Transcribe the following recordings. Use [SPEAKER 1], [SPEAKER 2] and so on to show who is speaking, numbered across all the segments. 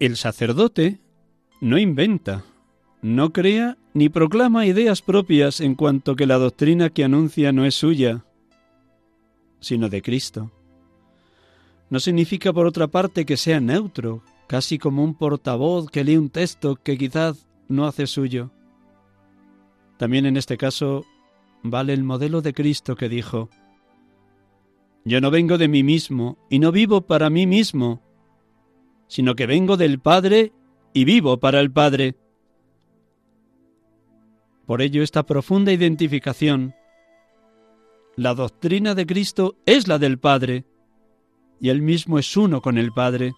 [SPEAKER 1] El sacerdote no inventa, no crea ni proclama ideas propias en cuanto que la doctrina que anuncia no es suya, sino de Cristo. No significa por otra parte que sea neutro, casi como un portavoz que lee un texto que quizás no hace suyo. También en este caso vale el modelo de Cristo que dijo, Yo no vengo de mí mismo y no vivo para mí mismo, sino que vengo del Padre y vivo para el Padre. Por ello esta profunda identificación. La doctrina de Cristo es la del Padre, y Él mismo es uno con el Padre.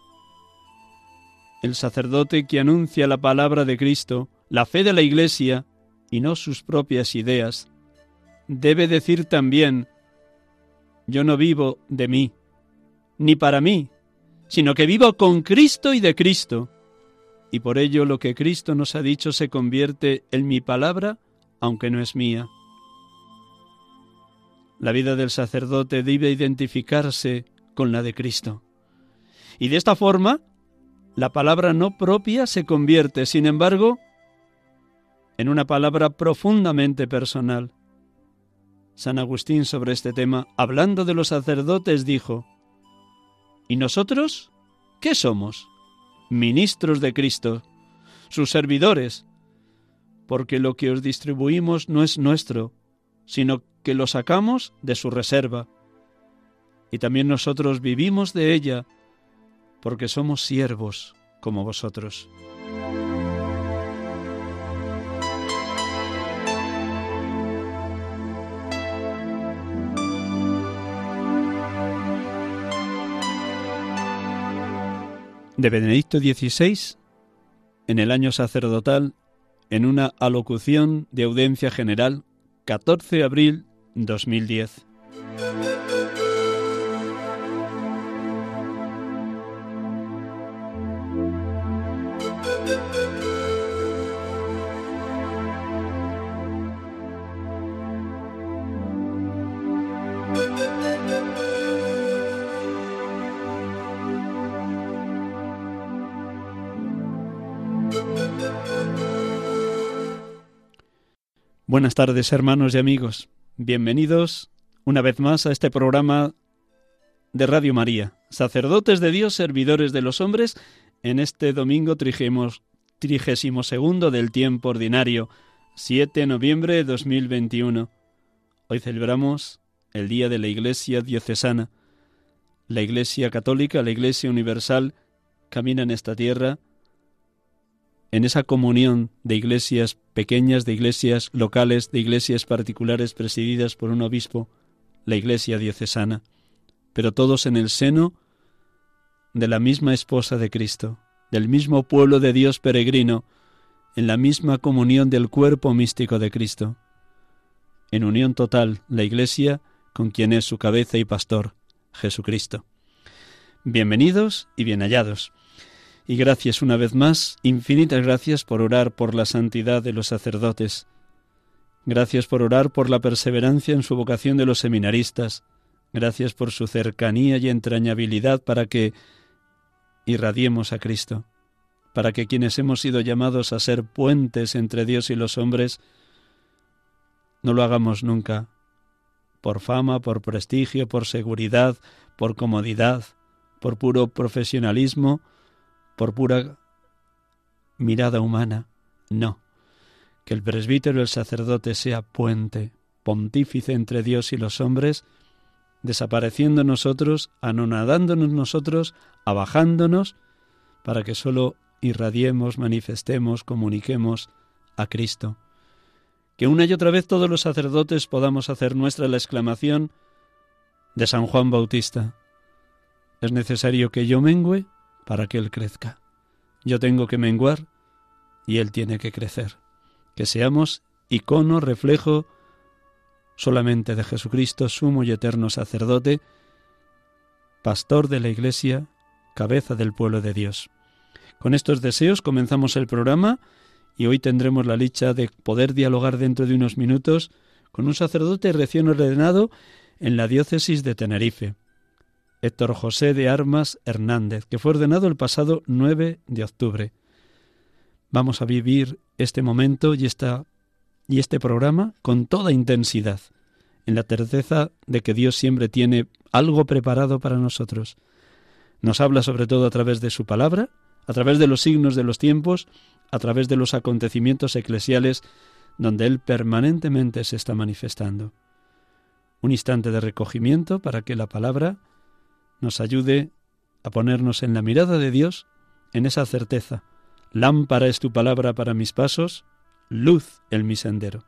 [SPEAKER 1] El sacerdote que anuncia la palabra de Cristo, la fe de la Iglesia, y no sus propias ideas, debe decir también, yo no vivo de mí, ni para mí, sino que vivo con Cristo y de Cristo. Y por ello lo que Cristo nos ha dicho se convierte en mi palabra, aunque no es mía. La vida del sacerdote debe identificarse con la de Cristo. Y de esta forma, la palabra no propia se convierte, sin embargo, en una palabra profundamente personal. San Agustín sobre este tema, hablando de los sacerdotes, dijo, ¿Y nosotros qué somos? Ministros de Cristo, sus servidores, porque lo que os distribuimos no es nuestro, sino que lo sacamos de su reserva. Y también nosotros vivimos de ella, porque somos siervos como vosotros. de Benedicto XVI en el año sacerdotal en una alocución de audiencia general 14 de abril 2010. Buenas tardes hermanos y amigos. Bienvenidos una vez más a este programa de Radio María, sacerdotes de Dios, servidores de los hombres, en este domingo trigésimo segundo del tiempo ordinario, 7 de noviembre de 2021. Hoy celebramos el Día de la Iglesia Diocesana. La Iglesia Católica, la Iglesia Universal, camina en esta tierra en esa comunión de iglesias pequeñas, de iglesias locales, de iglesias particulares presididas por un obispo, la iglesia diocesana, pero todos en el seno de la misma esposa de Cristo, del mismo pueblo de Dios peregrino, en la misma comunión del cuerpo místico de Cristo. En unión total, la iglesia con quien es su cabeza y pastor, Jesucristo. Bienvenidos y bien hallados. Y gracias una vez más, infinitas gracias por orar por la santidad de los sacerdotes. Gracias por orar por la perseverancia en su vocación de los seminaristas. Gracias por su cercanía y entrañabilidad para que irradiemos a Cristo, para que quienes hemos sido llamados a ser puentes entre Dios y los hombres, no lo hagamos nunca por fama, por prestigio, por seguridad, por comodidad, por puro profesionalismo, por pura mirada humana. No. Que el presbítero el sacerdote sea puente, pontífice entre Dios y los hombres, desapareciendo nosotros, anonadándonos nosotros, abajándonos, para que sólo irradiemos, manifestemos, comuniquemos a Cristo. Que una y otra vez todos los sacerdotes podamos hacer nuestra la exclamación de San Juan Bautista. Es necesario que yo mengüe para que Él crezca. Yo tengo que menguar y Él tiene que crecer. Que seamos icono, reflejo solamente de Jesucristo, sumo y eterno sacerdote, pastor de la Iglesia, cabeza del pueblo de Dios. Con estos deseos comenzamos el programa y hoy tendremos la dicha de poder dialogar dentro de unos minutos con un sacerdote recién ordenado en la diócesis de Tenerife. Héctor José de Armas Hernández, que fue ordenado el pasado 9 de octubre. Vamos a vivir este momento y, esta, y este programa con toda intensidad, en la certeza de que Dios siempre tiene algo preparado para nosotros. Nos habla sobre todo a través de su palabra, a través de los signos de los tiempos, a través de los acontecimientos eclesiales donde Él permanentemente se está manifestando. Un instante de recogimiento para que la palabra nos ayude a ponernos en la mirada de Dios, en esa certeza. Lámpara es tu palabra para mis pasos, luz en mi sendero.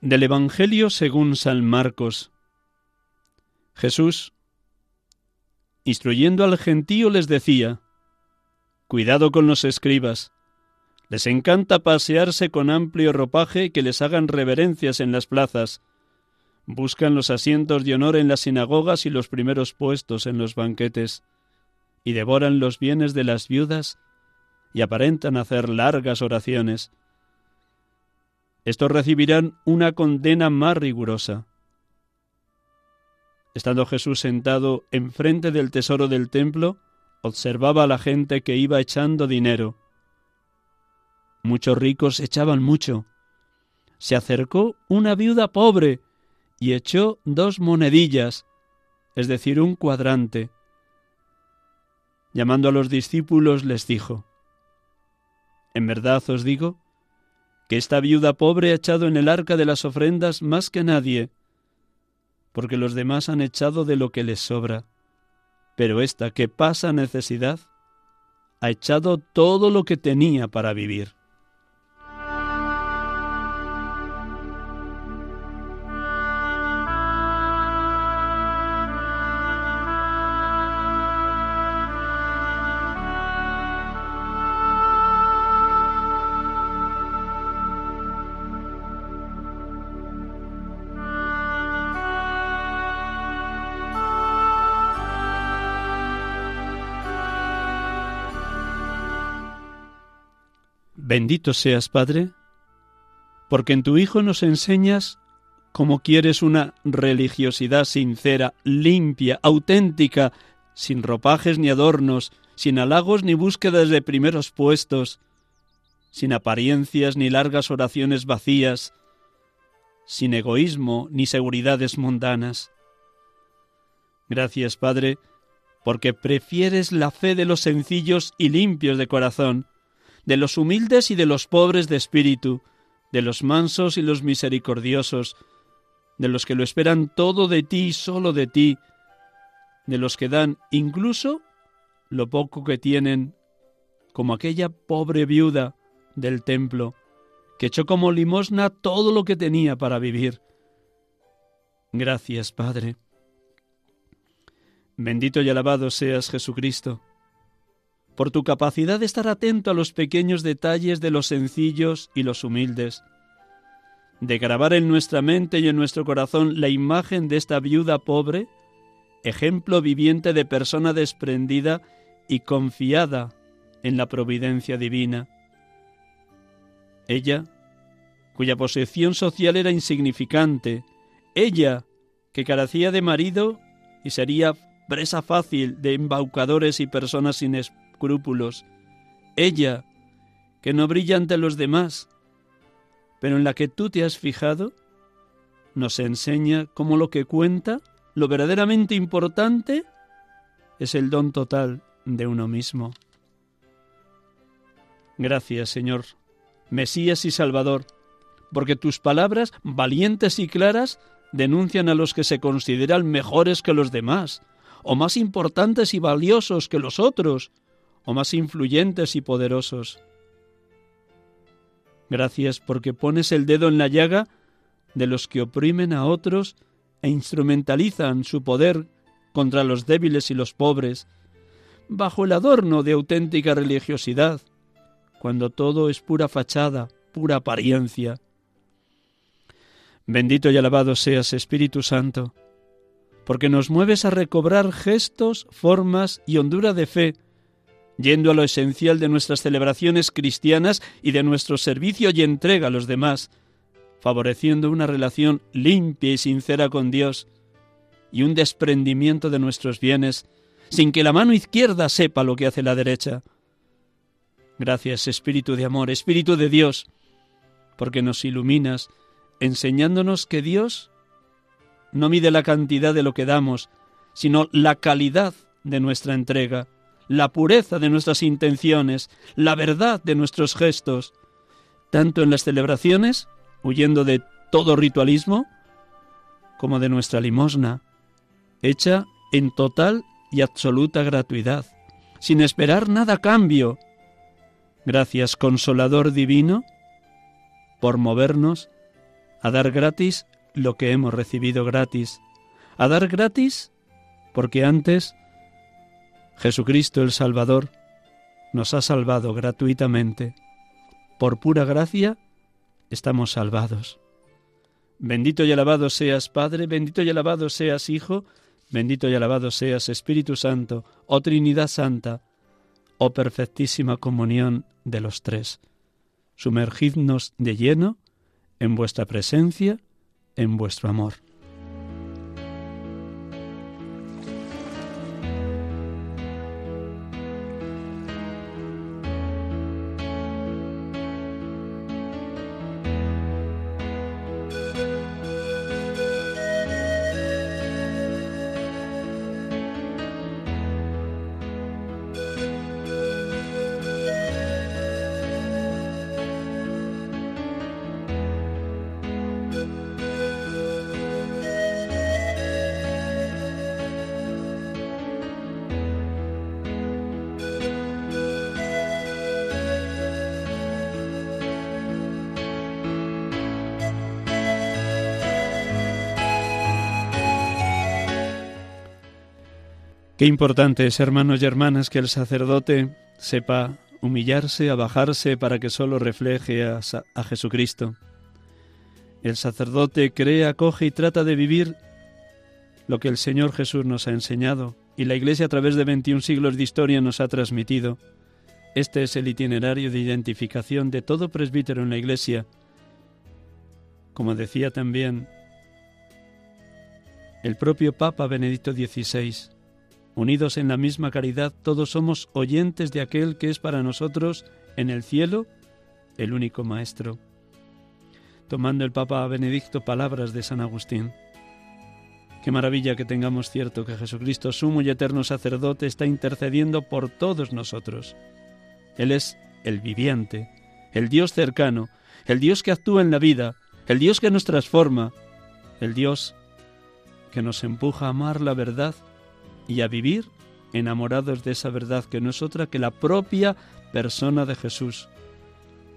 [SPEAKER 1] Del Evangelio según San Marcos. Jesús, instruyendo al gentío, les decía, Cuidado con los escribas. Les encanta pasearse con amplio ropaje y que les hagan reverencias en las plazas. Buscan los asientos de honor en las sinagogas y los primeros puestos en los banquetes, y devoran los bienes de las viudas y aparentan hacer largas oraciones. Estos recibirán una condena más rigurosa. Estando Jesús sentado enfrente del tesoro del templo, observaba a la gente que iba echando dinero. Muchos ricos echaban mucho. Se acercó una viuda pobre y echó dos monedillas, es decir, un cuadrante. Llamando a los discípulos les dijo, En verdad os digo que esta viuda pobre ha echado en el arca de las ofrendas más que nadie, porque los demás han echado de lo que les sobra. Pero esta que pasa necesidad ha echado todo lo que tenía para vivir. Bendito seas, Padre, porque en tu Hijo nos enseñas cómo quieres una religiosidad sincera, limpia, auténtica, sin ropajes ni adornos, sin halagos ni búsquedas de primeros puestos, sin apariencias ni largas oraciones vacías, sin egoísmo ni seguridades mundanas. Gracias, Padre, porque prefieres la fe de los sencillos y limpios de corazón, de los humildes y de los pobres de espíritu, de los mansos y los misericordiosos, de los que lo esperan todo de ti y solo de ti, de los que dan incluso lo poco que tienen, como aquella pobre viuda del templo, que echó como limosna todo lo que tenía para vivir, Gracias, Padre. Bendito y alabado seas, Jesucristo, por tu capacidad de estar atento a los pequeños detalles de los sencillos y los humildes, de grabar en nuestra mente y en nuestro corazón la imagen de esta viuda pobre, ejemplo viviente de persona desprendida y confiada en la providencia divina. Ella, cuya posición social era insignificante, ella, que carecía de marido y sería presa fácil de embaucadores y personas sin escrúpulos, ella, que no brilla ante los demás, pero en la que tú te has fijado, nos enseña cómo lo que cuenta, lo verdaderamente importante, es el don total de uno mismo. Gracias, Señor, Mesías y Salvador, porque tus palabras, valientes y claras, denuncian a los que se consideran mejores que los demás, o más importantes y valiosos que los otros, o más influyentes y poderosos. Gracias porque pones el dedo en la llaga de los que oprimen a otros e instrumentalizan su poder contra los débiles y los pobres, bajo el adorno de auténtica religiosidad, cuando todo es pura fachada, pura apariencia. Bendito y alabado seas, Espíritu Santo, porque nos mueves a recobrar gestos, formas y hondura de fe, yendo a lo esencial de nuestras celebraciones cristianas y de nuestro servicio y entrega a los demás, favoreciendo una relación limpia y sincera con Dios y un desprendimiento de nuestros bienes, sin que la mano izquierda sepa lo que hace la derecha. Gracias, Espíritu de amor, Espíritu de Dios, porque nos iluminas, enseñándonos que Dios no mide la cantidad de lo que damos, sino la calidad de nuestra entrega, la pureza de nuestras intenciones, la verdad de nuestros gestos, tanto en las celebraciones, huyendo de todo ritualismo, como de nuestra limosna, hecha en total y absoluta gratuidad, sin esperar nada cambio, Gracias, Consolador Divino, por movernos a dar gratis lo que hemos recibido gratis. A dar gratis porque antes Jesucristo el Salvador nos ha salvado gratuitamente. Por pura gracia estamos salvados. Bendito y alabado seas Padre, bendito y alabado seas Hijo, bendito y alabado seas Espíritu Santo, oh Trinidad Santa, oh perfectísima comunión de los tres. Sumergidnos de lleno en vuestra presencia, en vuestro amor. Qué importante es, hermanos y hermanas, que el sacerdote sepa humillarse, abajarse para que solo refleje a, a, Jesucristo. El sacerdote cree, acoge y trata de vivir lo que el Señor Jesús nos ha enseñado y la Iglesia a través de 21 siglos de historia nos ha transmitido. Este es el itinerario de identificación de todo presbítero en la Iglesia. Como decía también el propio Papa Benedicto XVI, Unidos en la misma caridad, todos somos oyentes de aquel que es para nosotros en el cielo el único Maestro. Tomando el Papa Benedicto palabras de San Agustín. Qué maravilla que tengamos cierto que Jesucristo, sumo y eterno sacerdote, está intercediendo por todos nosotros. Él es el viviente, el Dios cercano, el Dios que actúa en la vida, el Dios que nos transforma, el Dios que nos empuja a amar la verdad y a vivir enamorados de esa verdad que no es otra que la propia persona de Jesús.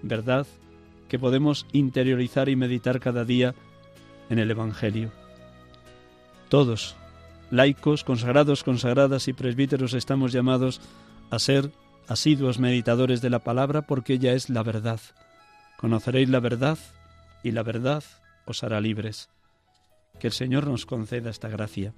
[SPEAKER 1] Verdad que podemos interiorizar y meditar cada día en el Evangelio. Todos, laicos, consagrados, consagradas y presbíteros, estamos llamados a ser asiduos meditadores de la palabra porque ella es la verdad. Conoceréis la verdad y la verdad os hará libres. Que el Señor nos conceda esta gracia.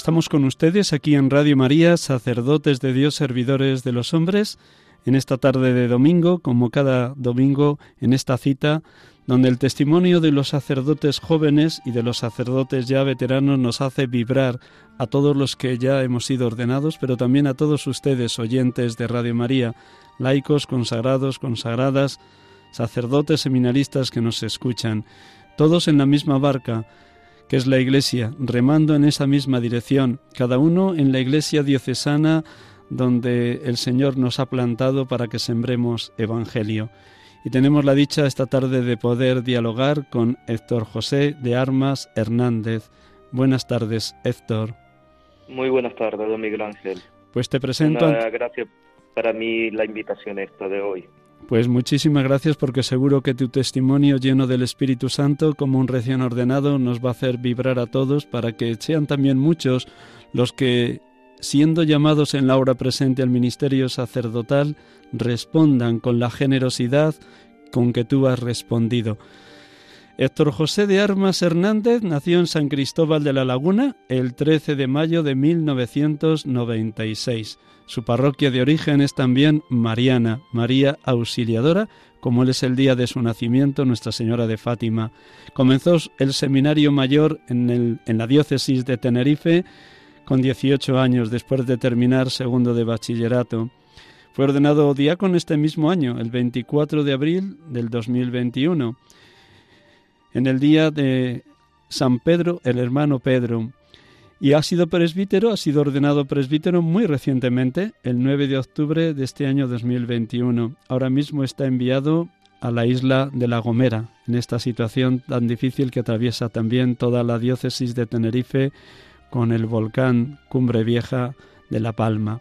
[SPEAKER 1] Estamos con ustedes aquí en Radio María, sacerdotes de Dios, servidores de los hombres, en esta tarde de domingo, como cada domingo, en esta cita, donde el testimonio de los sacerdotes jóvenes y de los sacerdotes ya veteranos nos hace vibrar a todos los que ya hemos sido ordenados, pero también a todos ustedes, oyentes de Radio María, laicos, consagrados, consagradas, sacerdotes, seminaristas que nos escuchan, todos en la misma barca, que es la Iglesia, remando en esa misma dirección, cada uno en la Iglesia diocesana donde el Señor nos ha plantado para que sembremos Evangelio. Y tenemos la dicha esta tarde de poder dialogar con Héctor José de Armas Hernández. Buenas tardes, Héctor.
[SPEAKER 2] Muy buenas tardes, don Miguel Ángel.
[SPEAKER 1] Pues te presento.
[SPEAKER 2] Gracias para mí la invitación esta de hoy.
[SPEAKER 1] Pues muchísimas gracias porque seguro que tu testimonio lleno del Espíritu Santo como un recién ordenado nos va a hacer vibrar a todos para que sean también muchos los que, siendo llamados en la hora presente al ministerio sacerdotal, respondan con la generosidad con que tú has respondido. Héctor José de Armas Hernández nació en San Cristóbal de la Laguna el 13 de mayo de 1996. Su parroquia de origen es también Mariana, María Auxiliadora, como él es el día de su nacimiento, Nuestra Señora de Fátima. Comenzó el seminario mayor en, en la diócesis de Tenerife con 18 años, después de terminar segundo de bachillerato. Fue ordenado diácono este mismo año, el 24 de abril del 2021, en el día de San Pedro, el hermano Pedro y ha sido presbítero, ha sido ordenado presbítero muy recientemente, el 9 de octubre de este año 2021. Ahora mismo está enviado a la isla de La Gomera, en esta situación tan difícil que atraviesa también toda la diócesis de Tenerife con el volcán Cumbre Vieja de La Palma.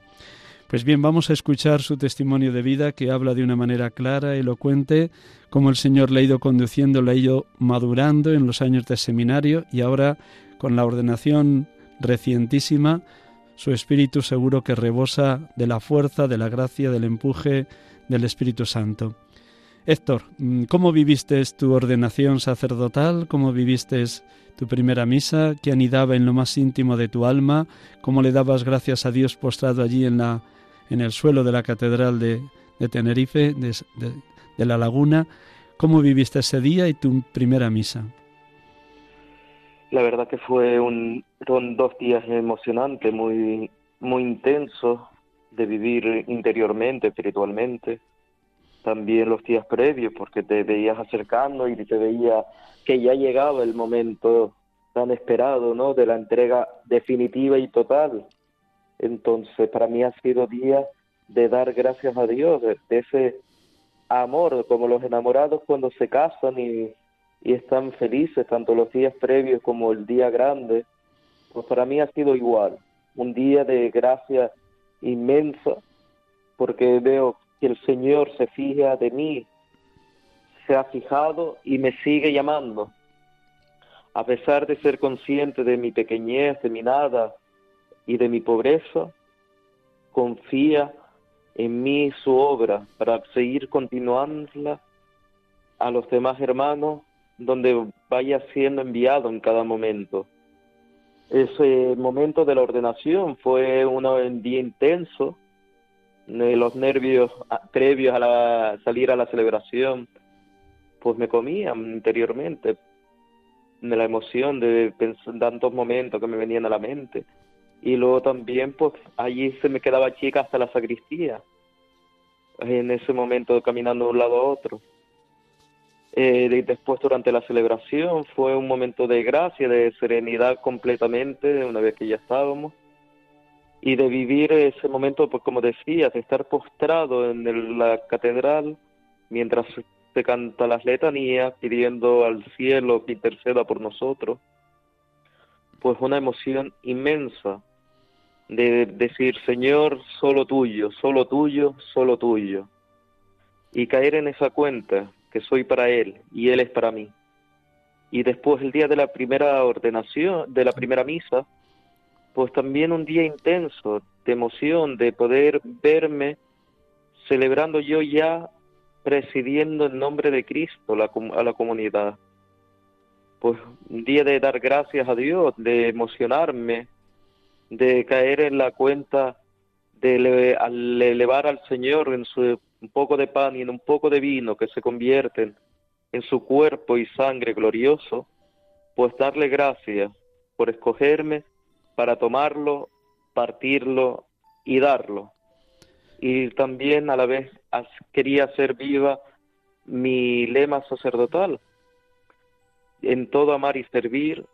[SPEAKER 1] Pues bien, vamos a escuchar su testimonio de vida que habla de una manera clara, elocuente, cómo el Señor le ha ido conduciendo, le ha ido madurando en los años de seminario y ahora con la ordenación recientísima, su espíritu seguro que rebosa de la fuerza, de la gracia, del empuje del Espíritu Santo. Héctor, mm, ¿cómo viviste tu ordenación sacerdotal? ¿Cómo viviste tu primera misa? ¿Qué anidaba en lo más íntimo de tu alma? ¿Cómo le dabas gracias a Dios postrado allí en, la, en el suelo de la catedral de, Tenerife, de, la laguna? ¿Cómo viviste ese día y tu primera misa?
[SPEAKER 2] La verdad que fue un, fueron dos días emocionantes, muy, muy intensos de vivir interiormente, espiritualmente. También los días previos, porque te veías acercando y te veía que ya llegaba el momento tan esperado, ¿no? De la entrega definitiva y total. Entonces, para mí ha sido día de dar gracias a Dios, de ese amor, como los enamorados cuando se casan y y están felices tanto los días previos como el día grande, pues para mí ha sido igual, un día de gracia inmensa, porque veo que el Señor se fija de mí, se ha fijado y me sigue llamando. A pesar de ser consciente de mi pequeñez, de mi nada y de mi pobreza, confía en mí su obra para seguir continuándola a los demás hermanos donde vaya siendo enviado en cada momento. Ese momento de la ordenación fue un día intenso, los nervios previos a la, salir a la celebración, pues me comían interiormente, de la emoción de tantos momentos que me venían a la mente. Y luego también, pues allí se me quedaba chica hasta la sacristía. en ese momento caminando de un lado a otro. Eh, después durante la celebración fue un momento de gracia, de serenidad completamente, una vez que ya estábamos, y de vivir ese momento, pues como decías, de estar postrado en la catedral mientras se canta las letanías pidiendo al cielo que interceda por nosotros, pues una emoción inmensa de decir, Señor, solo tuyo, solo tuyo, solo tuyo, y caer en esa cuenta que soy para Él y Él es para mí. Y después el día de la primera ordenación, de la primera misa, pues también un día intenso de emoción, de poder verme celebrando yo ya presidiendo en nombre de Cristo la, a la comunidad. Pues un día de dar gracias a Dios, de emocionarme, de caer en la cuenta de elevar al Señor en su un poco de pan y en un poco de vino que se convierten en su cuerpo y sangre glorioso, pues darle gracias por escogerme para tomarlo, partirlo y darlo. Y también a la vez quería hacer viva mi lema sacerdotal. En todo amar y servir,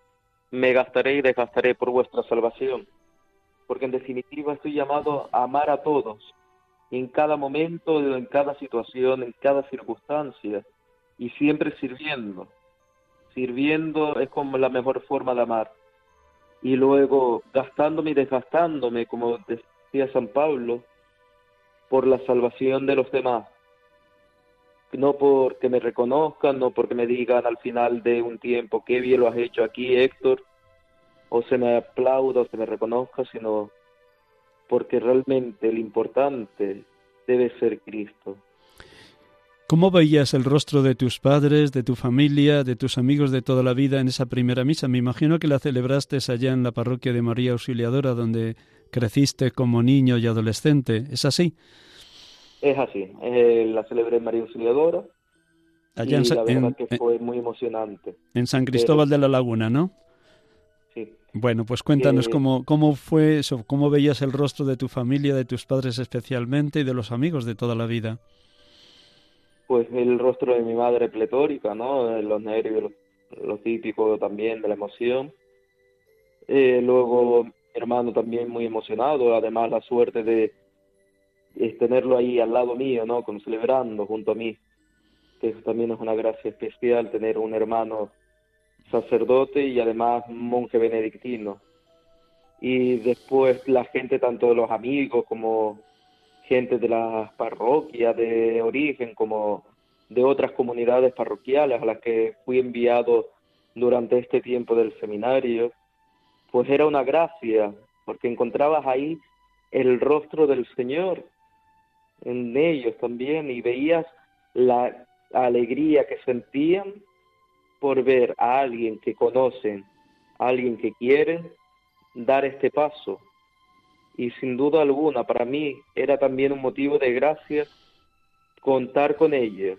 [SPEAKER 2] me gastaré y desgastaré por vuestra salvación. Porque en definitiva estoy llamado a amar a todos, en cada momento, en cada situación, en cada circunstancia, y siempre sirviendo. Sirviendo es como la mejor forma de amar. Y luego gastándome y desgastándome, como decía San Pablo, por la salvación de los demás. No porque me reconozcan, no porque me digan al final de un tiempo, qué bien lo has hecho aquí, Héctor, o se me aplauda o se me reconozca, sino porque realmente el importante debe ser Cristo.
[SPEAKER 1] ¿Cómo veías el rostro de tus padres, de tu familia, de tus amigos de toda la vida en esa primera misa? Me imagino que la celebraste allá en la parroquia de María Auxiliadora, donde creciste como niño y adolescente. ¿Es así?
[SPEAKER 2] Es así. Eh, la celebré en María Auxiliadora. Allá y la verdad que fue muy emocionante.
[SPEAKER 1] En San Cristóbal de la Laguna, ¿no? Bueno, pues cuéntanos cómo, cómo fue eso, cómo veías el rostro de tu familia, de tus padres especialmente y de los amigos de toda la vida.
[SPEAKER 2] Pues el rostro de mi madre pletórica, ¿no? Los nervios, lo, típico también de la emoción. Eh, luego mi hermano también muy emocionado, además la suerte de tenerlo ahí al lado mío, ¿no? Con celebrando junto a mí, que eso también es una gracia especial tener un hermano sacerdote y además monje benedictino. Y después la gente, tanto los amigos como gente de las parroquias de origen, como de otras comunidades parroquiales a las que fui enviado durante este tiempo del seminario, pues era una gracia, porque encontrabas ahí el rostro del Señor en ellos también y veías la alegría que sentían por ver a alguien que conocen, a alguien que quieren, dar este paso. Y sin duda alguna, para mí era también un motivo de gracia contar con ella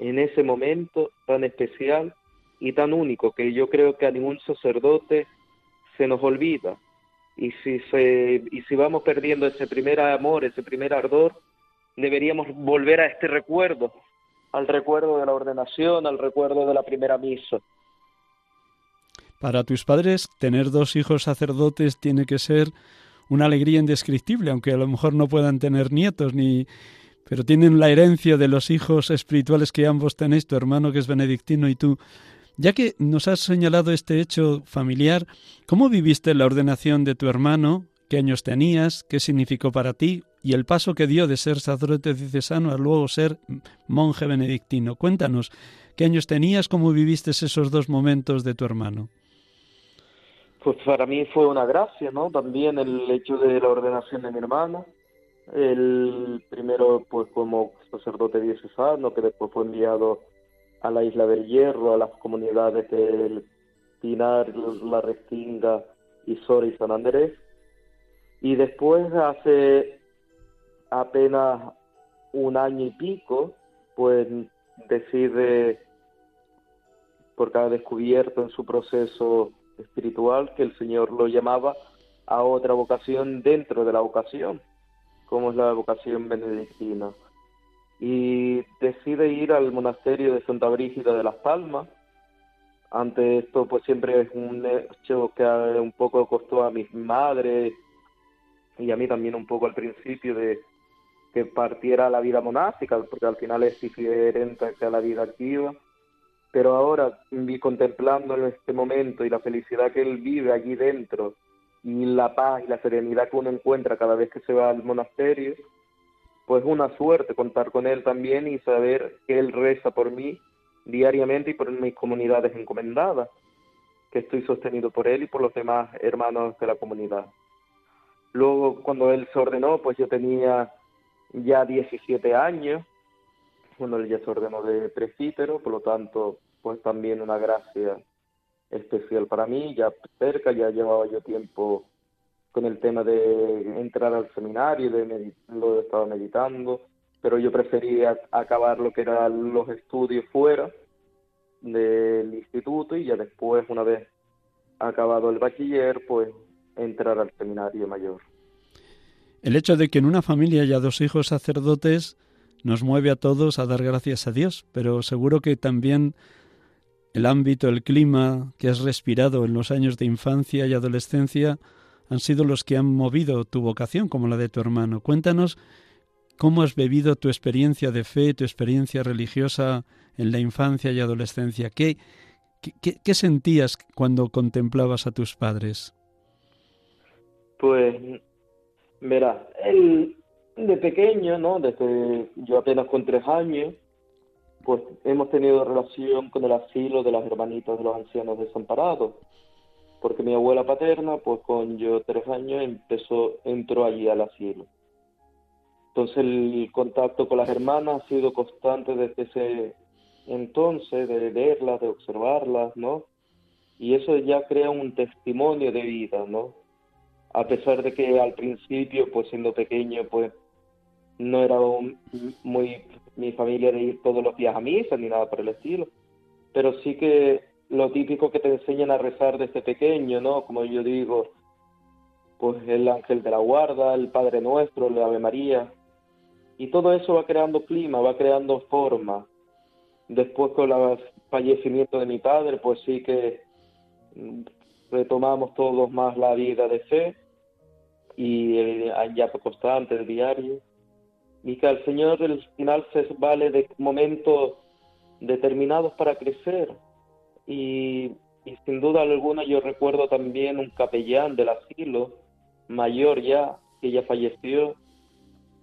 [SPEAKER 2] en ese momento tan especial y tan único que yo creo que a ningún sacerdote se nos olvida. Y si, se, y si vamos perdiendo ese primer amor, ese primer ardor, deberíamos volver a este recuerdo al recuerdo de la ordenación, al recuerdo de la primera misa.
[SPEAKER 1] Para tus padres, tener dos hijos sacerdotes tiene que ser una alegría indescriptible, aunque a lo mejor no puedan tener nietos ni pero tienen la herencia de los hijos espirituales que ambos tenéis, tu hermano que es benedictino y tú. Ya que nos has señalado este hecho familiar, ¿cómo viviste la ordenación de tu hermano? ¿Qué años tenías? ¿Qué significó para ti? Y el paso que dio de ser sacerdote diocesano a luego ser monje benedictino. Cuéntanos, ¿qué años tenías? ¿Cómo viviste esos dos momentos de tu hermano?
[SPEAKER 2] Pues para mí fue una gracia, ¿no? También el hecho de la ordenación de mi hermano. El primero, pues como sacerdote diocesano, que después fue enviado a la isla del Hierro, a las comunidades del Pinar, La Restinga, Isora y San Andrés. Y después, hace apenas un año y pico, pues decide, porque ha descubierto en su proceso espiritual que el Señor lo llamaba a otra vocación dentro de la vocación, como es la vocación benedictina. y decide ir al monasterio de Santa Brígida de las Palmas. Ante esto, pues siempre es un hecho que un poco costó a mi madre y a mí también un poco al principio de que partiera la vida monástica, porque al final es diferente a la vida activa. Pero ahora, vi contemplando en este momento y la felicidad que él vive allí dentro, y la paz y la serenidad que uno encuentra cada vez que se va al monasterio, pues una suerte contar con él también y saber que él reza por mí diariamente y por mis comunidades encomendadas, que estoy sostenido por él y por los demás hermanos de la comunidad. Luego, cuando él se ordenó, pues yo tenía ya 17 años, bueno, él ya se ordenó de presbítero, por lo tanto, pues también una gracia especial para mí, ya cerca, ya llevaba yo tiempo con el tema de entrar al seminario, de lo he estado meditando, pero yo prefería acabar lo que eran los estudios fuera del instituto y ya después, una vez acabado el bachiller, pues entrar al seminario mayor.
[SPEAKER 1] El hecho de que en una familia haya dos hijos sacerdotes nos mueve a todos a dar gracias a Dios, pero seguro que también el ámbito, el clima que has respirado en los años de infancia y adolescencia han sido los que han movido tu vocación, como la de tu hermano. Cuéntanos cómo has vivido tu experiencia de fe, tu experiencia religiosa en la infancia y adolescencia. ¿Qué, qué, qué sentías cuando contemplabas a tus padres?
[SPEAKER 2] Pues, verá, él de pequeño, ¿no? Desde yo apenas con tres años, pues hemos tenido relación con el asilo de las hermanitas de los ancianos desamparados, porque mi abuela paterna, pues con yo tres años, empezó, entró allí al asilo. Entonces el contacto con las hermanas ha sido constante desde ese entonces, de verlas, de observarlas, ¿no? Y eso ya crea un testimonio de vida, ¿no? A pesar de que al principio, pues siendo pequeño, pues no era muy mi familia de ir todos los días a misa ni nada por el estilo, pero sí que lo típico que te enseñan a rezar desde pequeño, ¿no? Como yo digo, pues el ángel de la guarda, el Padre Nuestro, el Ave María, y todo eso va creando clima, va creando forma. Después con el fallecimiento de mi padre, pues sí que retomamos todos más la vida de fe y el llanto constante, el diario y que al Señor al final se vale de momentos determinados para crecer. Y, sin duda alguna yo recuerdo también un capellán del asilo, mayor ya, que ya falleció,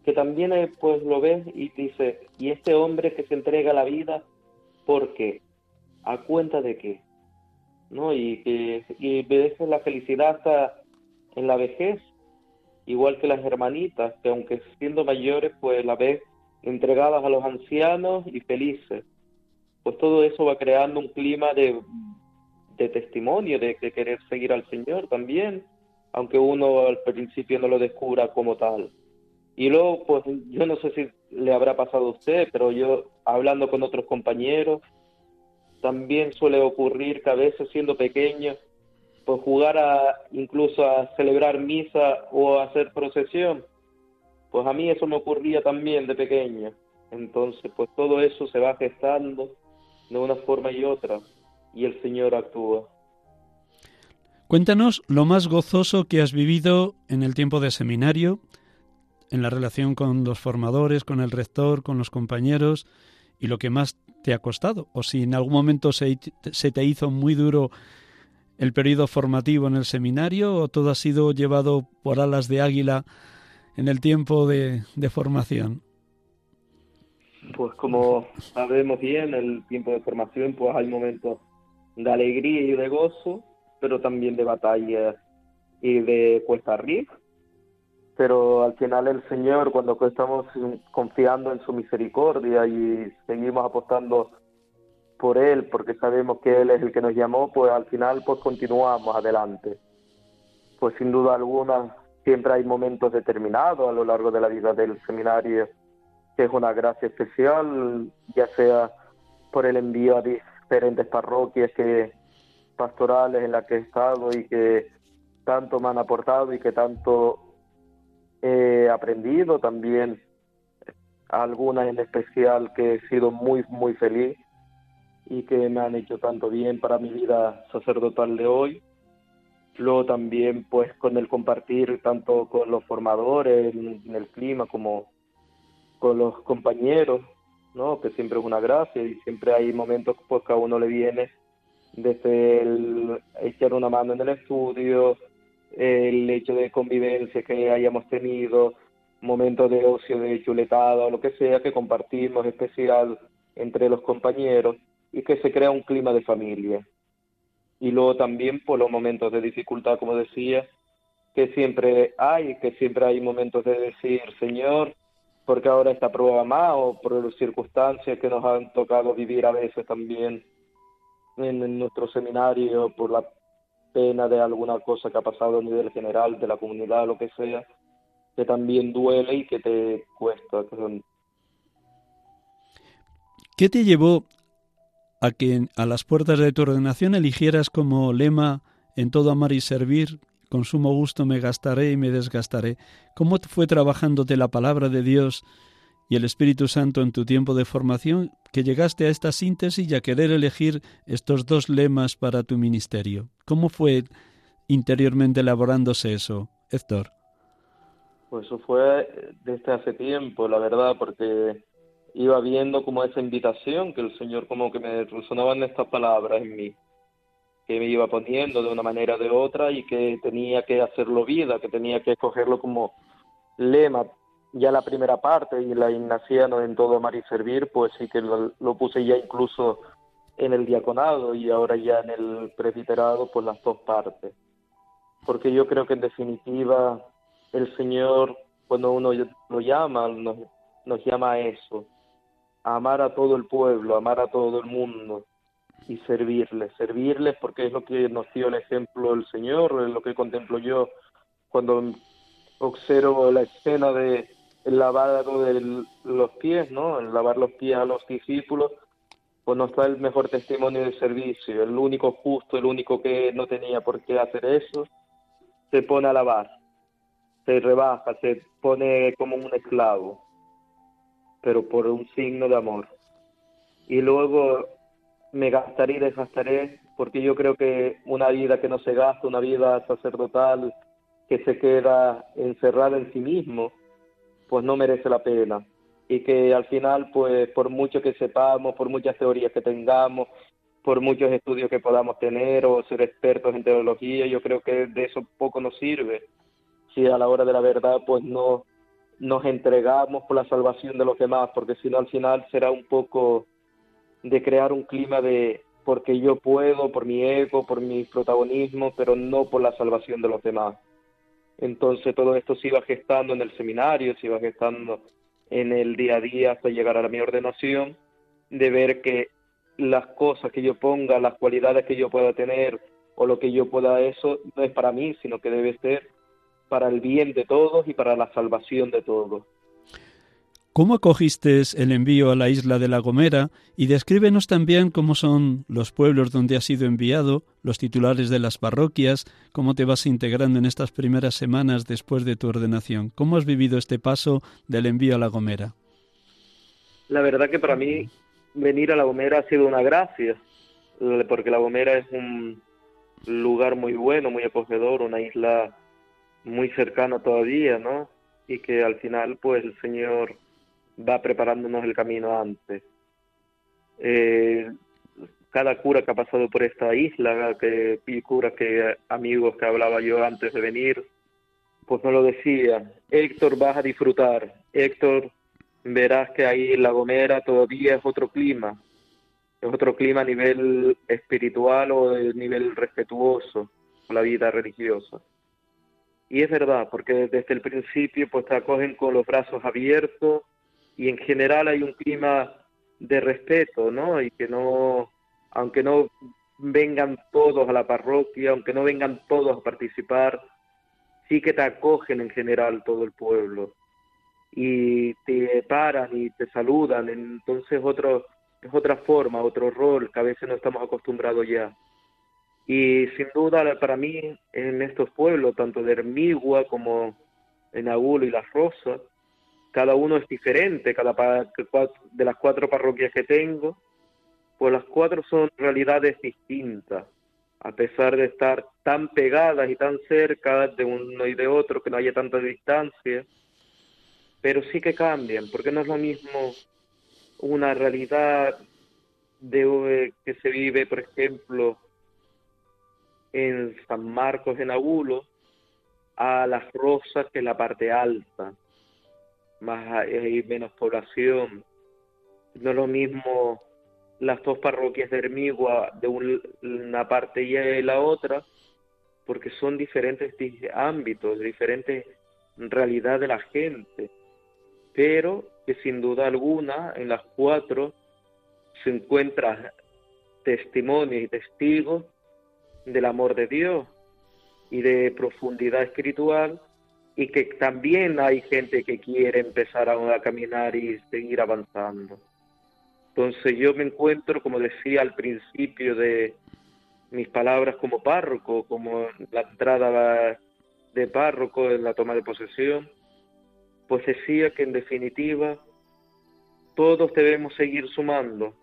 [SPEAKER 2] que también eh, pues lo ves y dice, y este hombre que se entrega la vida, ¿por qué? ¿A cuenta de qué? ¿No? Y que y ves la felicidad hasta en la vejez, igual que las hermanitas, que aunque siendo mayores, pues la vez entregadas a los ancianos y felices. Pues todo eso va creando un clima de, de testimonio, de, querer seguir al Señor también, aunque uno al principio no lo descubra como tal. Y luego, pues yo no sé si le habrá pasado a usted, pero yo hablando con otros compañeros, también suele ocurrir que a veces siendo pequeño pues jugar a incluso a celebrar misa o a hacer procesión, pues a mí eso me ocurría también de pequeña. Entonces, pues todo eso se va gestando de una forma y otra y el Señor actúa.
[SPEAKER 1] Cuéntanos lo más gozoso que has vivido en el tiempo de seminario, en la relación con los formadores, con el rector, con los compañeros y lo que más te ha costado, o si en algún momento se, se te hizo muy duro el periodo formativo en el seminario o todo ha sido llevado por alas de águila en el tiempo de, formación?
[SPEAKER 2] Pues como sabemos bien, el tiempo de formación pues hay momentos de alegría y de gozo, pero también de batalla y de cuesta arriba. Pero al final el Señor, cuando estamos confiando en su misericordia y seguimos apostando por Él, porque sabemos que Él es el que nos llamó, pues al final pues continuamos adelante. Pues sin duda alguna siempre hay momentos determinados a lo largo de la vida del seminario que es una gracia especial, ya sea por el envío a diferentes parroquias que pastorales en las que he estado y que tanto me han aportado y que tanto he aprendido también algunas en especial que he sido muy, muy feliz y que me han hecho tanto bien para mi vida sacerdotal de hoy. Luego también pues con el compartir tanto con los formadores en, el clima como con los compañeros, ¿no? Que siempre es una gracia y siempre hay momentos pues que a uno le viene desde el echar una mano en el estudio, el hecho de convivencia que hayamos tenido, momentos de ocio, de chuletada o lo que sea que compartimos especial entre los compañeros y que se crea un clima de familia. Y luego también por los momentos de dificultad, como decía, que siempre hay, que siempre hay momentos de decir, Señor, porque ahora esta prueba más o por las circunstancias que nos han tocado vivir a veces también en, nuestro seminario, por la pena de alguna cosa que ha pasado a nivel general de la comunidad, lo que sea, que también duele y que te cuesta.
[SPEAKER 1] ¿Qué te llevó a que a las puertas de tu ordenación eligieras como lema en todo amar y servir, con sumo gusto me gastaré y me desgastaré? ¿Cómo fue trabajándote la palabra de Dios y el Espíritu Santo en tu tiempo de formación que llegaste a esta síntesis y a querer elegir estos dos lemas para tu ministerio? ¿Cómo fue interiormente elaborándose eso, Héctor?
[SPEAKER 2] Pues eso fue desde hace tiempo, la verdad, porque iba viendo como esa invitación que el Señor como que me resonaban estas palabras en mí, que me iba poniendo de una manera o de otra y que tenía que hacerlo vida, que tenía que escogerlo como lema. Ya la primera parte y la ignaciano en todo amar y servir, pues sí que lo, puse ya incluso en el diaconado y ahora ya en el presbiterado, pues las dos partes. Porque yo creo que en definitiva el Señor, cuando uno lo llama, nos, nos llama a eso, amar a todo el pueblo, amar a todo el mundo y servirles, servirles porque es lo que nos dio el ejemplo el Señor, es lo que contemplo yo cuando observo la escena de el lavado de los pies, ¿no? El lavar los pies a los discípulos, pues nos da el mejor testimonio de servicio. El único justo, el único que no tenía por qué hacer eso, se pone a lavar, se rebaja, se pone como un esclavo pero por un signo de amor. Y luego me gastaré y desgastaré, porque yo creo que una vida que no se gasta, una vida sacerdotal que se queda encerrada en sí mismo, pues no merece la pena. Y que al final, pues por mucho que sepamos, por muchas teorías que tengamos, por muchos estudios que podamos tener o ser expertos en teología, yo creo que de eso poco nos sirve. Si a la hora de la verdad, pues no, nos entregamos por la salvación de los demás, porque si no al final será un poco de crear un clima de porque yo puedo, por mi ego, por mi protagonismo, pero no por la salvación de los demás. Entonces todo esto se iba gestando en el seminario, se iba gestando en el día a día hasta llegar a mi ordenación, de ver que las cosas que yo ponga, las cualidades que yo pueda tener o lo que yo pueda eso, no es para mí, sino que debe ser para el bien de todos y para la salvación de todos.
[SPEAKER 1] ¿Cómo acogiste el envío a la isla de La Gomera? Y descríbenos también cómo son los pueblos donde has sido enviado, los titulares de las parroquias, cómo te vas integrando en estas primeras semanas después de tu ordenación. ¿Cómo has vivido este paso del envío a La Gomera?
[SPEAKER 2] La verdad que para mí venir a La Gomera ha sido una gracia, porque La Gomera es un lugar muy bueno, muy acogedor, una isla muy cercano todavía, ¿no? Y que al final, pues el Señor va preparándonos el camino antes. Eh, cada cura que ha pasado por esta isla, que cura que amigos que hablaba yo antes de venir, pues no lo decía. Héctor, vas a disfrutar. Héctor, verás que ahí en La Gomera todavía es otro clima. Es otro clima a nivel espiritual o a nivel respetuoso con la vida religiosa. Y es verdad, porque desde el principio pues te acogen con los brazos abiertos y en general hay un clima de respeto, ¿no? Y que no, aunque no vengan todos a la parroquia, aunque no vengan todos a participar, sí que te acogen en general todo el pueblo y te paran y te saludan, entonces otro, es otra forma, otro rol que a veces no estamos acostumbrados ya. Y sin duda para mí en estos pueblos, tanto de Hermigua como en Agulo y Las Rosas, cada uno es diferente, cada de las cuatro parroquias que tengo, pues las cuatro son realidades distintas, a pesar de estar tan pegadas y tan cerca de uno y de otro, que no haya tanta distancia, pero sí que cambian, porque no es lo mismo una realidad de eh, que se vive, por ejemplo, en San Marcos en Agulo, a las Rosas, que es la parte alta, más hay menos población. No lo mismo las dos parroquias de Hermigua de una parte y la otra, porque son diferentes ámbitos, diferentes realidad de la gente, pero que sin duda alguna en las cuatro se encuentra testimonio y testigos del amor de Dios y de profundidad espiritual y que también hay gente que quiere empezar a, caminar y seguir avanzando. Entonces yo me encuentro, como decía al principio de mis palabras como párroco, como la entrada de párroco en la toma de posesión, pues decía que en definitiva todos debemos seguir sumando,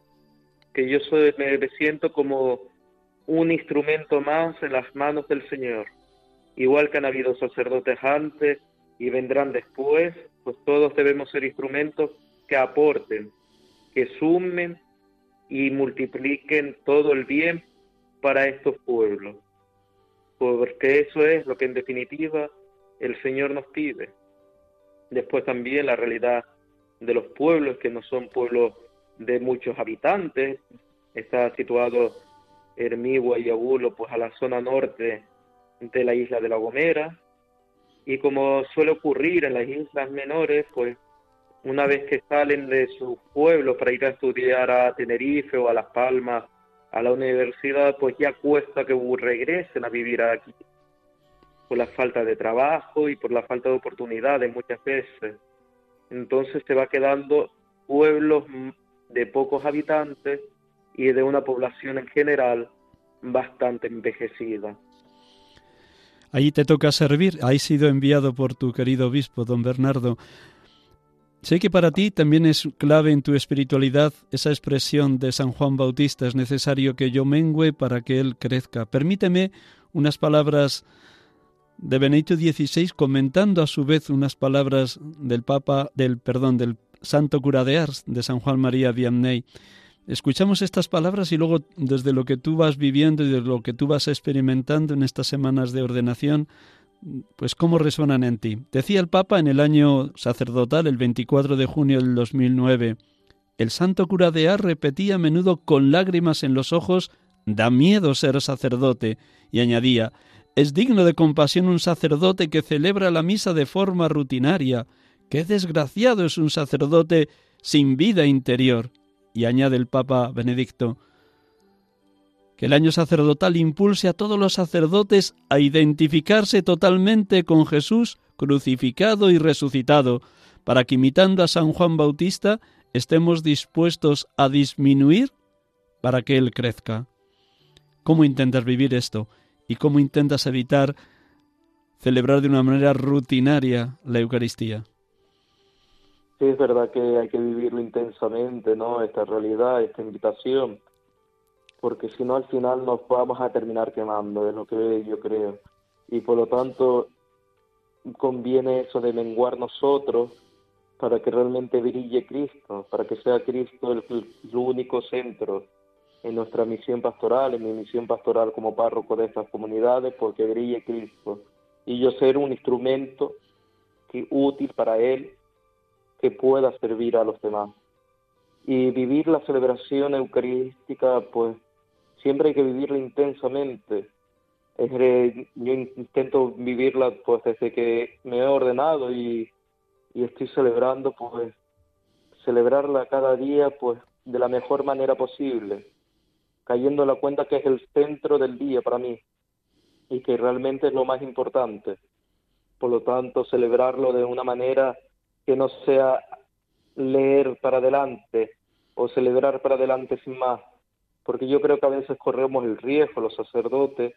[SPEAKER 2] que yo soy, me siento como un instrumento más en las manos del Señor. Igual que han habido sacerdotes antes y vendrán después, pues todos debemos ser instrumentos que aporten, que sumen y multipliquen todo el bien para estos pueblos. Porque eso es lo que en definitiva el Señor nos pide. Después también la realidad de los pueblos, que no son pueblos de muchos habitantes, está situado Hermigua y Abulo, pues a la zona norte de la isla de La Gomera. Y como suele ocurrir en las islas menores, pues una vez que salen de su pueblo para ir a estudiar a Tenerife o a Las Palmas, a la universidad, pues ya cuesta que regresen a vivir aquí, por la falta de trabajo y por la falta de oportunidades muchas veces. Entonces se va quedando pueblos de pocos habitantes y de una población en general bastante envejecida.
[SPEAKER 1] Ahí te toca servir, has sido enviado por tu querido obispo, don Bernardo. Sé que para ti también es clave en tu espiritualidad esa expresión de San Juan Bautista, es necesario que yo mengüe para que él crezca. Permíteme unas palabras de Benedicto XVI comentando a su vez unas palabras del Papa, del perdón, del Santo Cura de Ars, de San Juan María Vianney. Escuchamos estas palabras y luego desde lo que tú vas viviendo y desde lo que tú vas experimentando en estas semanas de ordenación, pues cómo resuenan en ti. Decía el Papa en el año sacerdotal, el 24 de junio del 2009, el santo cura de Ars repetía a menudo con lágrimas en los ojos, da miedo ser sacerdote, y añadía, es digno de compasión un sacerdote que celebra la misa de forma rutinaria, qué desgraciado es un sacerdote sin vida interior. Y añade el Papa Benedicto, que el año sacerdotal impulse a todos los sacerdotes a identificarse totalmente con Jesús crucificado y resucitado, para que imitando a San Juan Bautista estemos dispuestos a disminuir para que Él crezca. ¿Cómo intentas vivir esto? ¿Y cómo intentas evitar celebrar de una manera rutinaria la Eucaristía?
[SPEAKER 2] Sí, es verdad que hay que vivirlo intensamente, ¿no? Esta realidad, esta invitación, porque si no al final nos vamos a terminar quemando, es lo que yo creo. Y por lo tanto conviene eso de menguar nosotros para que realmente brille Cristo, para que sea Cristo el, el único centro en nuestra misión pastoral, en mi misión pastoral como párroco de estas comunidades, porque brille Cristo. Y yo ser un instrumento que, útil para Él que pueda servir a los demás. Y vivir la celebración eucarística, pues siempre hay que vivirla intensamente. yo intento vivirla pues desde que me he ordenado y, y estoy celebrando, pues celebrarla cada día pues de la mejor manera posible, cayendo en la cuenta que es el centro del día para mí y que realmente es lo más importante. Por lo tanto, celebrarlo de una manera que no sea leer para adelante o celebrar para adelante sin más, porque yo creo que a veces corremos el riesgo, los sacerdotes,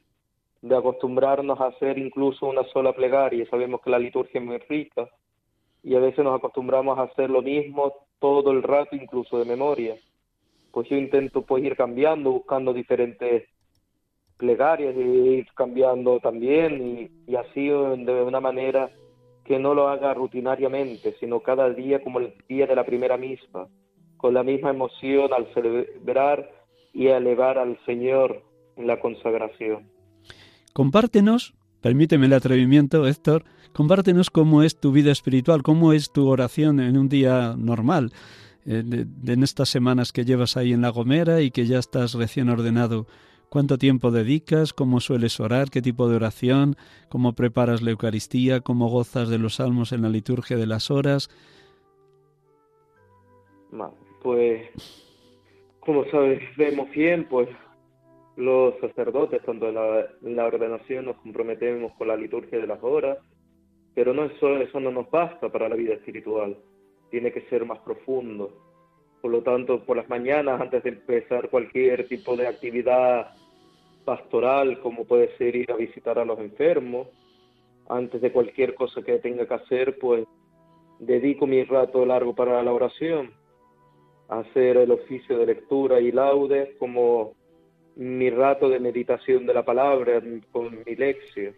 [SPEAKER 2] de acostumbrarnos a hacer incluso una sola plegaria, sabemos que la liturgia es muy rica, y a veces nos acostumbramos a hacer lo mismo todo el rato, incluso de memoria. Pues yo intento pues ir cambiando, buscando diferentes plegarias y ir cambiando también y, y así de una manera que no lo haga rutinariamente, sino cada día como el día de la primera misma, con la misma emoción al celebrar y elevar al Señor en la consagración.
[SPEAKER 1] Compártenos, permíteme el atrevimiento, Héctor, compártenos cómo es tu vida espiritual, cómo es tu oración en un día normal, eh, en estas semanas que llevas ahí en La Gomera y que ya estás recién ordenado. ¿Cuánto tiempo dedicas? ¿Cómo sueles orar? ¿Qué tipo de oración? ¿Cómo preparas la Eucaristía? ¿Cómo gozas de los salmos en la liturgia de las horas?
[SPEAKER 2] Pues, como sabes, vemos bien, pues los sacerdotes, tanto en la, ordenación, nos comprometemos con la liturgia de las horas, pero no eso, eso no nos basta para la vida espiritual, tiene que ser más profundo. Por lo tanto, por las mañanas, antes de empezar cualquier tipo de actividad pastoral, como puede ser ir a visitar a los enfermos, antes de cualquier cosa que tenga que hacer, pues dedico mi rato largo para la oración, hacer el oficio de lectura y laudes como mi rato de meditación de la palabra con mi lección,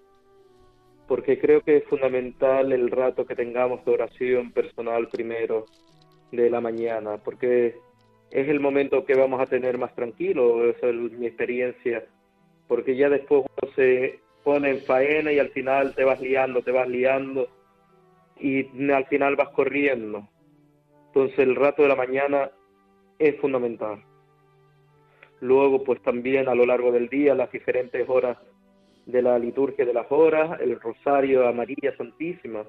[SPEAKER 2] porque creo que es fundamental el rato que tengamos de oración personal primero de la mañana, porque es el momento que vamos a tener más tranquilo, esa es mi experiencia, porque ya después se pone en faena y al final te vas liando, te vas liando y al final vas corriendo. Entonces el rato de la mañana es fundamental. Luego, pues también a lo largo del día, las diferentes horas de la liturgia de las horas, el rosario a María Santísima,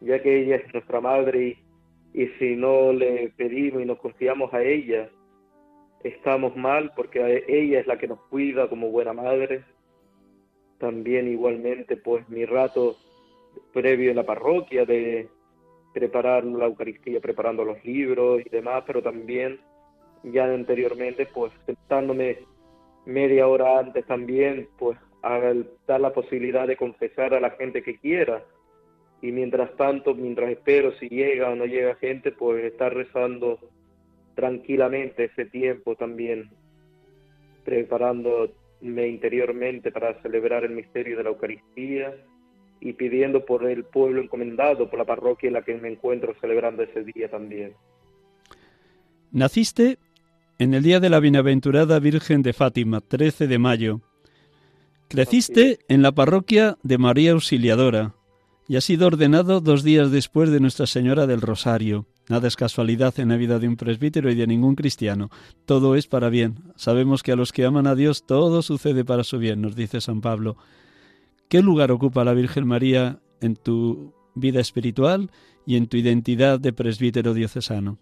[SPEAKER 2] ya que ella es nuestra madre y, y si no le pedimos y nos confiamos a ella, estamos mal porque ella es la que nos cuida como buena madre. También igualmente, pues mi rato previo en la parroquia de preparar la Eucaristía, preparando los libros y demás, pero también ya anteriormente, pues sentándome media hora antes también, pues a dar la posibilidad de confesar a la gente que quiera. Y mientras tanto, mientras espero si llega o no llega gente, pues estar rezando tranquilamente ese tiempo también, preparándome interiormente para celebrar el misterio de la Eucaristía y pidiendo por el pueblo encomendado, por la parroquia en la que me encuentro celebrando ese día también.
[SPEAKER 1] Naciste en el día de la Bienaventurada Virgen de Fátima, 13 de mayo. Creciste en la parroquia de María Auxiliadora y has sido ordenado dos días después de Nuestra Señora del Rosario. Nada es casualidad en la vida de un presbítero y de ningún cristiano. Todo es para bien. Sabemos que a los que aman a Dios todo sucede para su bien, nos dice San Pablo. ¿Qué lugar ocupa la Virgen María en tu vida espiritual y en tu identidad de presbítero diocesano?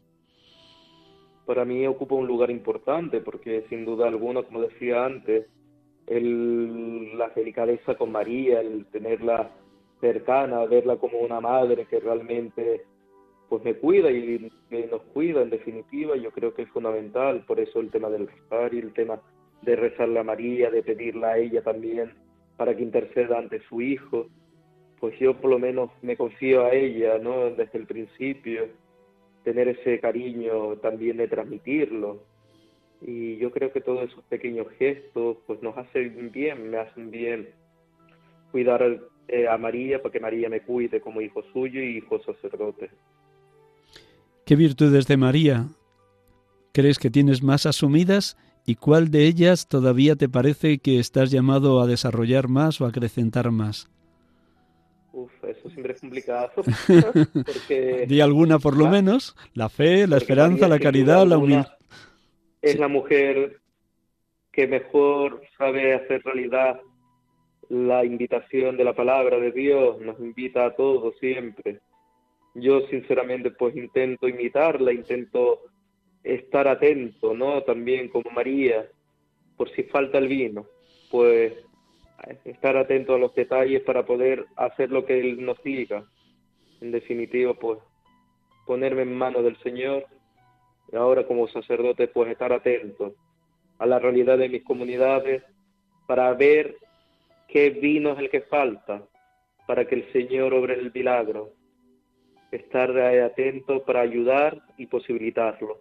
[SPEAKER 2] para mí ocupa un lugar importante porque sin duda alguna, como decía antes, el, la delicadeza con María, el tenerla cercana, verla como una madre que realmente pues me cuida y nos cuida en definitiva, yo creo que es fundamental, por eso el tema del rosario, el tema de rezarle a María, de pedirla a ella también para que interceda ante su hijo, pues yo por lo menos me confío a ella, ¿no? Desde el principio, tener ese cariño también de transmitirlo. Y yo creo que todos esos pequeños gestos pues nos hacen bien, me hacen bien cuidar eh, a María para que María me cuide como hijo suyo y hijo sacerdote.
[SPEAKER 1] ¿Qué virtudes de María crees que tienes más asumidas y cuál de ellas todavía te parece que estás llamado a desarrollar más o a acrecentar más?
[SPEAKER 2] Uf, eso siempre es complicado. Porque,
[SPEAKER 1] Di alguna por lo menos. La fe, la esperanza, la caridad, la humildad.
[SPEAKER 2] Es la mujer que mejor sabe hacer realidad la invitación de la palabra de Dios. Nos invita a todos siempre. Yo sinceramente pues intento imitarla, intento estar atento, ¿no? También como María, por si falta el vino, pues estar atento a los detalles para poder hacer lo que Él nos diga. En definitiva, pues ponerme en manos del Señor y ahora como sacerdote, pues estar atento a la realidad de mis comunidades para ver qué vino es el que falta para que el Señor obre el milagro. estar atento para ayudar y posibilitarlo.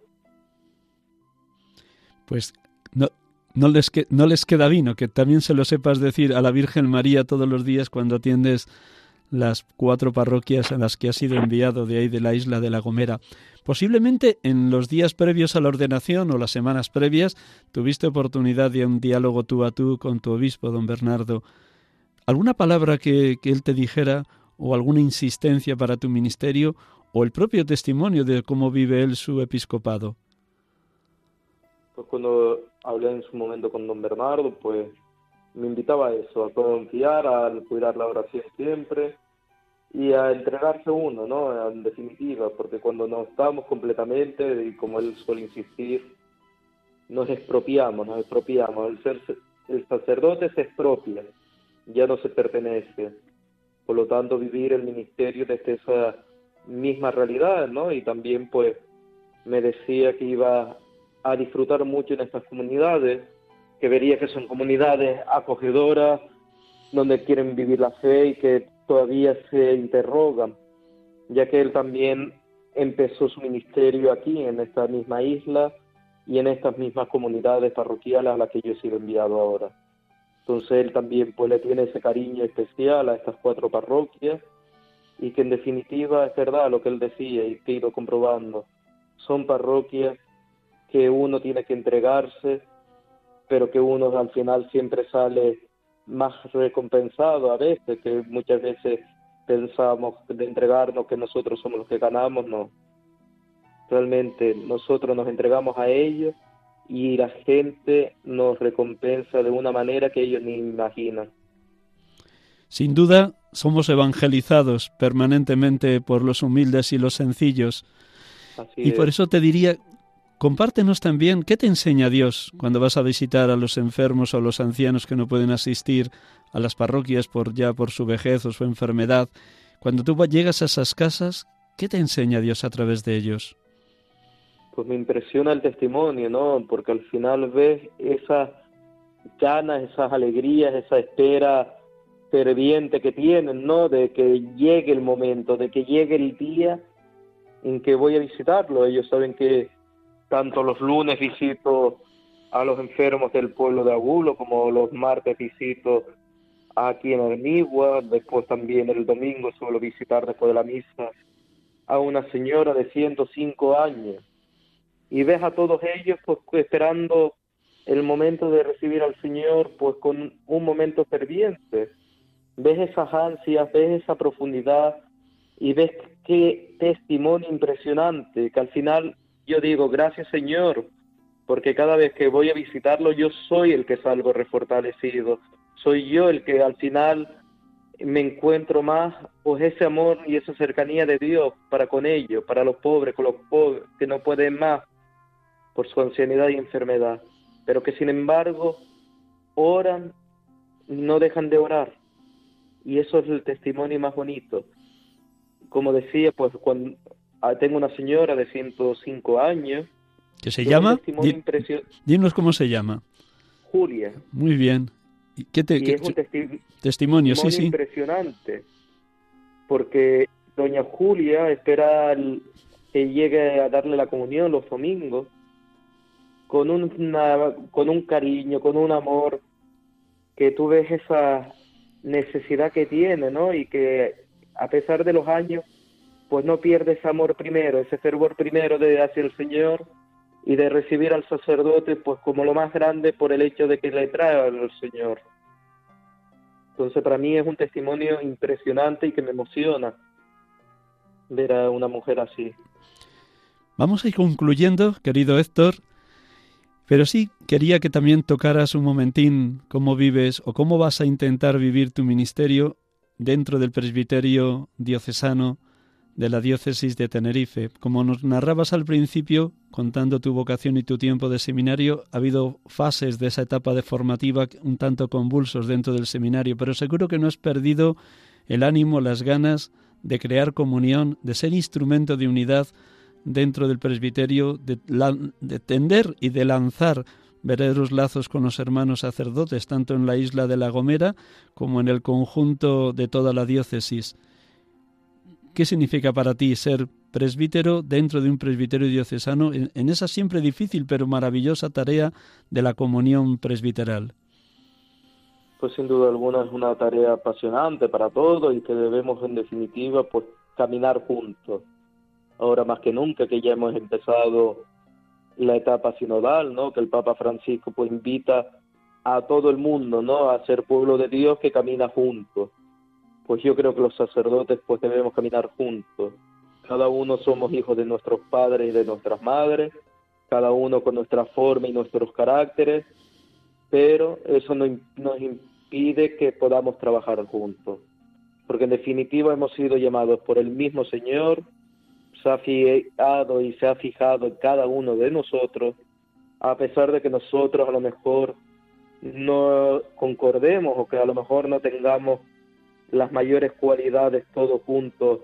[SPEAKER 1] Pues no, no, les no les queda vino, que también se lo sepas decir a la Virgen María todos los días cuando atiendes las cuatro parroquias a las que has sido enviado de ahí de la isla de La Gomera. Posiblemente en los días previos a la ordenación o las semanas previas tuviste oportunidad de un diálogo tú a tú con tu obispo, don Bernardo. ¿Alguna palabra que, él te dijera o alguna insistencia para tu ministerio o el propio testimonio de cómo vive él su episcopado?
[SPEAKER 2] Pues cuando hablé en su momento con don Bernardo, pues me invitaba a eso, a confiar, a cuidar la oración siempre y a entregarse uno, ¿no? En definitiva, porque cuando nos estamos completamente, y como él suele insistir, nos expropiamos, nos expropiamos. El, ser, el sacerdote se expropia, ya no se pertenece. Por lo tanto, vivir el ministerio desde esa misma realidad, ¿no? Y también, pues, me decía que iba a disfrutar mucho en estas comunidades, que vería que son comunidades acogedoras, donde quieren vivir la fe y que todavía se interrogan, ya que él también empezó su ministerio aquí, en esta misma isla y en estas mismas comunidades parroquiales a las que yo he sido enviado ahora. Entonces él también pues le tiene ese cariño especial a estas cuatro parroquias y que en definitiva es verdad lo que él decía y que he ido comprobando. Son parroquias que uno tiene que entregarse pero que uno al final siempre sale más recompensado a veces, que muchas veces pensamos de entregarnos que nosotros somos los que ganamos, no. Realmente nosotros nos entregamos a ellos y la gente nos recompensa de una manera que ellos ni imaginan.
[SPEAKER 1] Sin duda, somos evangelizados permanentemente por los humildes y los sencillos. y por eso te diría Compártenos también qué te enseña Dios cuando vas a visitar a los enfermos o a los ancianos que no pueden asistir a las parroquias por ya por su vejez o su enfermedad. Cuando tú llegas a esas casas, ¿qué te enseña Dios a través de ellos?
[SPEAKER 2] Pues me impresiona el testimonio, ¿no? Porque al final ves esas ganas, esas alegrías, esa espera ferviente que tienen, ¿no? De que llegue el momento, de que llegue el día en que voy a visitarlo. Ellos saben que tanto los lunes visito a los enfermos del pueblo de Agulo como los martes visito aquí en Armigua, después también el domingo suelo visitar después de la misa a una señora de 105 años. Y ves a todos ellos pues esperando el momento de recibir al Señor pues con un momento ferviente. Ves esas ansias, ves esa profundidad y ves qué testimonio impresionante que al final yo digo, gracias Señor, porque cada vez que voy a visitarlo yo soy el que salgo refortalecido, soy yo el que al final me encuentro más pues ese amor y esa cercanía de Dios para con ellos, para los pobres, con los pobres que no pueden más por su ancianidad y enfermedad, pero que sin embargo oran no dejan de orar. Y eso es el testimonio más bonito. Como decía, pues cuando tengo una señora de 105 años.
[SPEAKER 1] ¿Qué se llama? Dinos cómo se llama.
[SPEAKER 2] Julia.
[SPEAKER 1] Muy bien.
[SPEAKER 2] ¿Y qué te, es un testimonio, sí, sí. impresionante, porque doña Julia espera que llegue a darle la comunión los domingos con, una, con un cariño, con un amor, que tú ves esa necesidad que tiene, ¿no? Y que a pesar de los años pues no pierde ese amor primero, ese fervor primero de hacia el Señor y de recibir al sacerdote pues como lo más grande por el hecho de que le trae al Señor. Entonces para mí es un testimonio impresionante y que me emociona ver a una mujer así.
[SPEAKER 1] Vamos a ir concluyendo, querido Héctor, pero sí quería que también tocaras un momentín cómo vives o cómo vas a intentar vivir tu ministerio dentro del presbiterio diocesano de la diócesis de Tenerife. Como nos narrabas al principio, contando tu vocación y tu tiempo de seminario, ha habido fases de esa etapa de formativa un tanto convulsos dentro del seminario, pero seguro que no has perdido el ánimo, las ganas de crear comunión, de ser instrumento de unidad dentro del presbiterio, de, de tender y de lanzar verdaderos lazos con los hermanos sacerdotes, tanto en la isla de La Gomera como en el conjunto de toda la diócesis ¿qué significa para ti ser presbítero dentro de un presbiterio diocesano en, esa siempre difícil pero maravillosa tarea de la comunión presbiteral?
[SPEAKER 2] Pues sin duda alguna es una tarea apasionante para todos y que debemos en definitiva pues caminar juntos. Ahora más que nunca que ya hemos empezado la etapa sinodal, ¿no? Que el Papa Francisco pues invita a todo el mundo, ¿no? A ser pueblo de Dios que camina juntos. Pues yo creo que los sacerdotes pues debemos caminar juntos. Cada uno somos hijos de nuestros padres y de nuestras madres, cada uno con nuestra forma y nuestros caracteres, pero eso no nos impide que podamos trabajar juntos. Porque en definitiva hemos sido llamados por el mismo Señor, se ha fijado y se ha fijado en cada uno de nosotros, a pesar de que nosotros a lo mejor no concordemos o que a lo mejor no tengamos las mayores cualidades todos juntos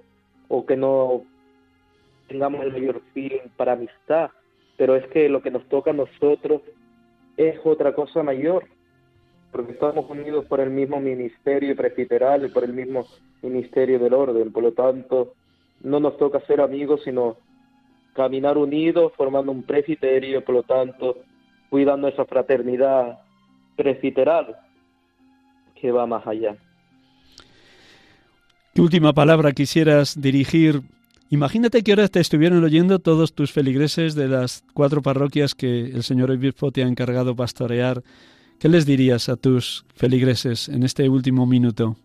[SPEAKER 2] o que no tengamos el mayor feeling para amistad, pero es que lo que nos toca a nosotros es otra cosa mayor, porque estamos unidos por el mismo ministerio presbiteral y por el mismo ministerio del orden, por lo tanto no nos toca ser amigos, sino caminar unidos, formando un presbiterio, por lo tanto cuidando esa fraternidad presbiteral que va más allá.
[SPEAKER 1] ¿Qué última palabra quisieras dirigir? Imagínate que ahora te estuvieran oyendo todos tus feligreses de las cuatro parroquias que el señor obispo te ha encargado pastorear. ¿Qué les dirías a tus feligreses en este último minuto?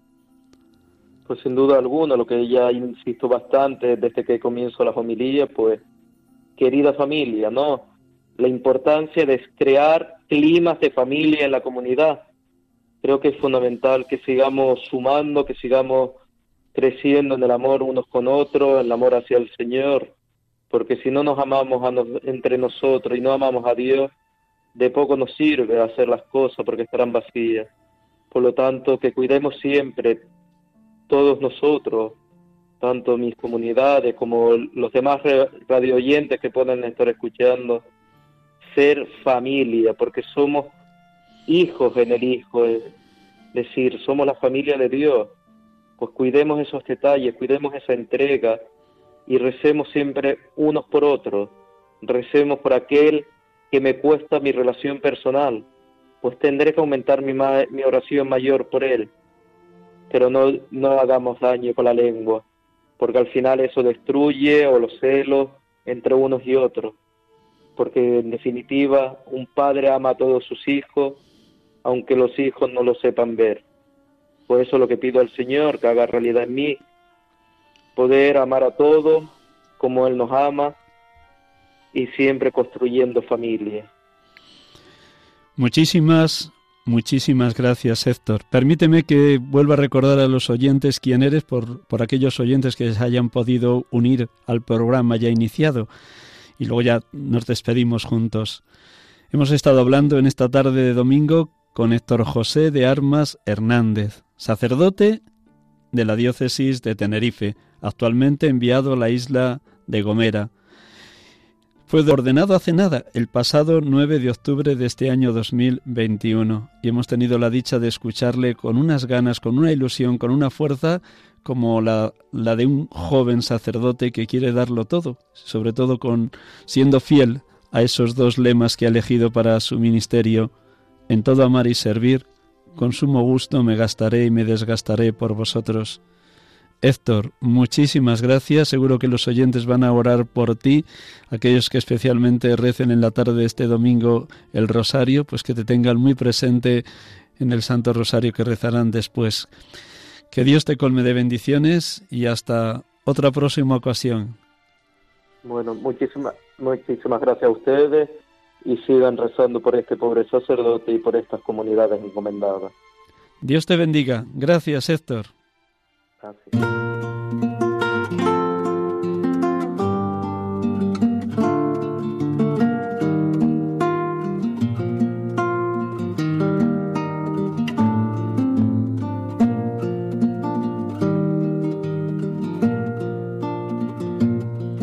[SPEAKER 2] Pues sin duda alguna, lo que ya insisto bastante desde que comienzo la familia, pues querida familia, ¿no? La importancia de crear climas de familia en la comunidad. Creo que es fundamental que sigamos sumando, que sigamos creciendo en el amor unos con otros, en el amor hacia el Señor, porque si no nos amamos entre nosotros y no amamos a Dios, de poco nos sirve hacer las cosas porque estarán vacías. Por lo tanto, que cuidemos siempre todos nosotros, tanto mis comunidades como los demás radio oyentes que puedan estar escuchando, ser familia, porque somos hijos en el Hijo, es decir, somos la familia de Dios pues cuidemos esos detalles, cuidemos esa entrega y recemos siempre unos por otros, recemos por aquel que me cuesta mi relación personal, pues tendré que aumentar mi, oración mayor por él, pero no, no hagamos daño con la lengua, porque al final eso destruye o los celos entre unos y otros, porque en definitiva un padre ama a todos sus hijos, aunque los hijos no lo sepan ver. Por eso lo que pido al Señor, que haga realidad en mí, poder amar a todos como Él nos ama y siempre construyendo familia.
[SPEAKER 1] Muchísimas, muchísimas gracias Héctor. Permíteme que vuelva a recordar a los oyentes quién eres por, por aquellos oyentes que se hayan podido unir al programa ya iniciado y luego ya nos despedimos juntos. Hemos estado hablando en esta tarde de domingo con Héctor José de Armas Hernández, sacerdote de la diócesis de Tenerife, actualmente enviado a la isla de Gomera. Fue ordenado hace nada, el pasado 9 de octubre de este año 2021, y hemos tenido la dicha de escucharle con unas ganas, con una ilusión, con una fuerza como la, la de un joven sacerdote que quiere darlo todo, sobre todo con siendo fiel a esos dos lemas que ha elegido para su ministerio, en todo amar y servir, con sumo gusto me gastaré y me desgastaré por vosotros. Héctor, muchísimas gracias. Seguro que los oyentes van a orar por ti, aquellos que especialmente recen en la tarde de este domingo el rosario, pues que te tengan muy presente en el Santo Rosario que rezarán después. Que Dios te colme de bendiciones y hasta otra próxima ocasión.
[SPEAKER 2] Bueno, muchísimas, muchísimas gracias a ustedes y sigan rezando por este pobre sacerdote y por estas comunidades encomendadas.
[SPEAKER 1] Dios te bendiga. Gracias, Héctor.
[SPEAKER 2] Gracias.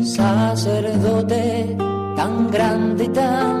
[SPEAKER 3] Sacerdote tan grande y tan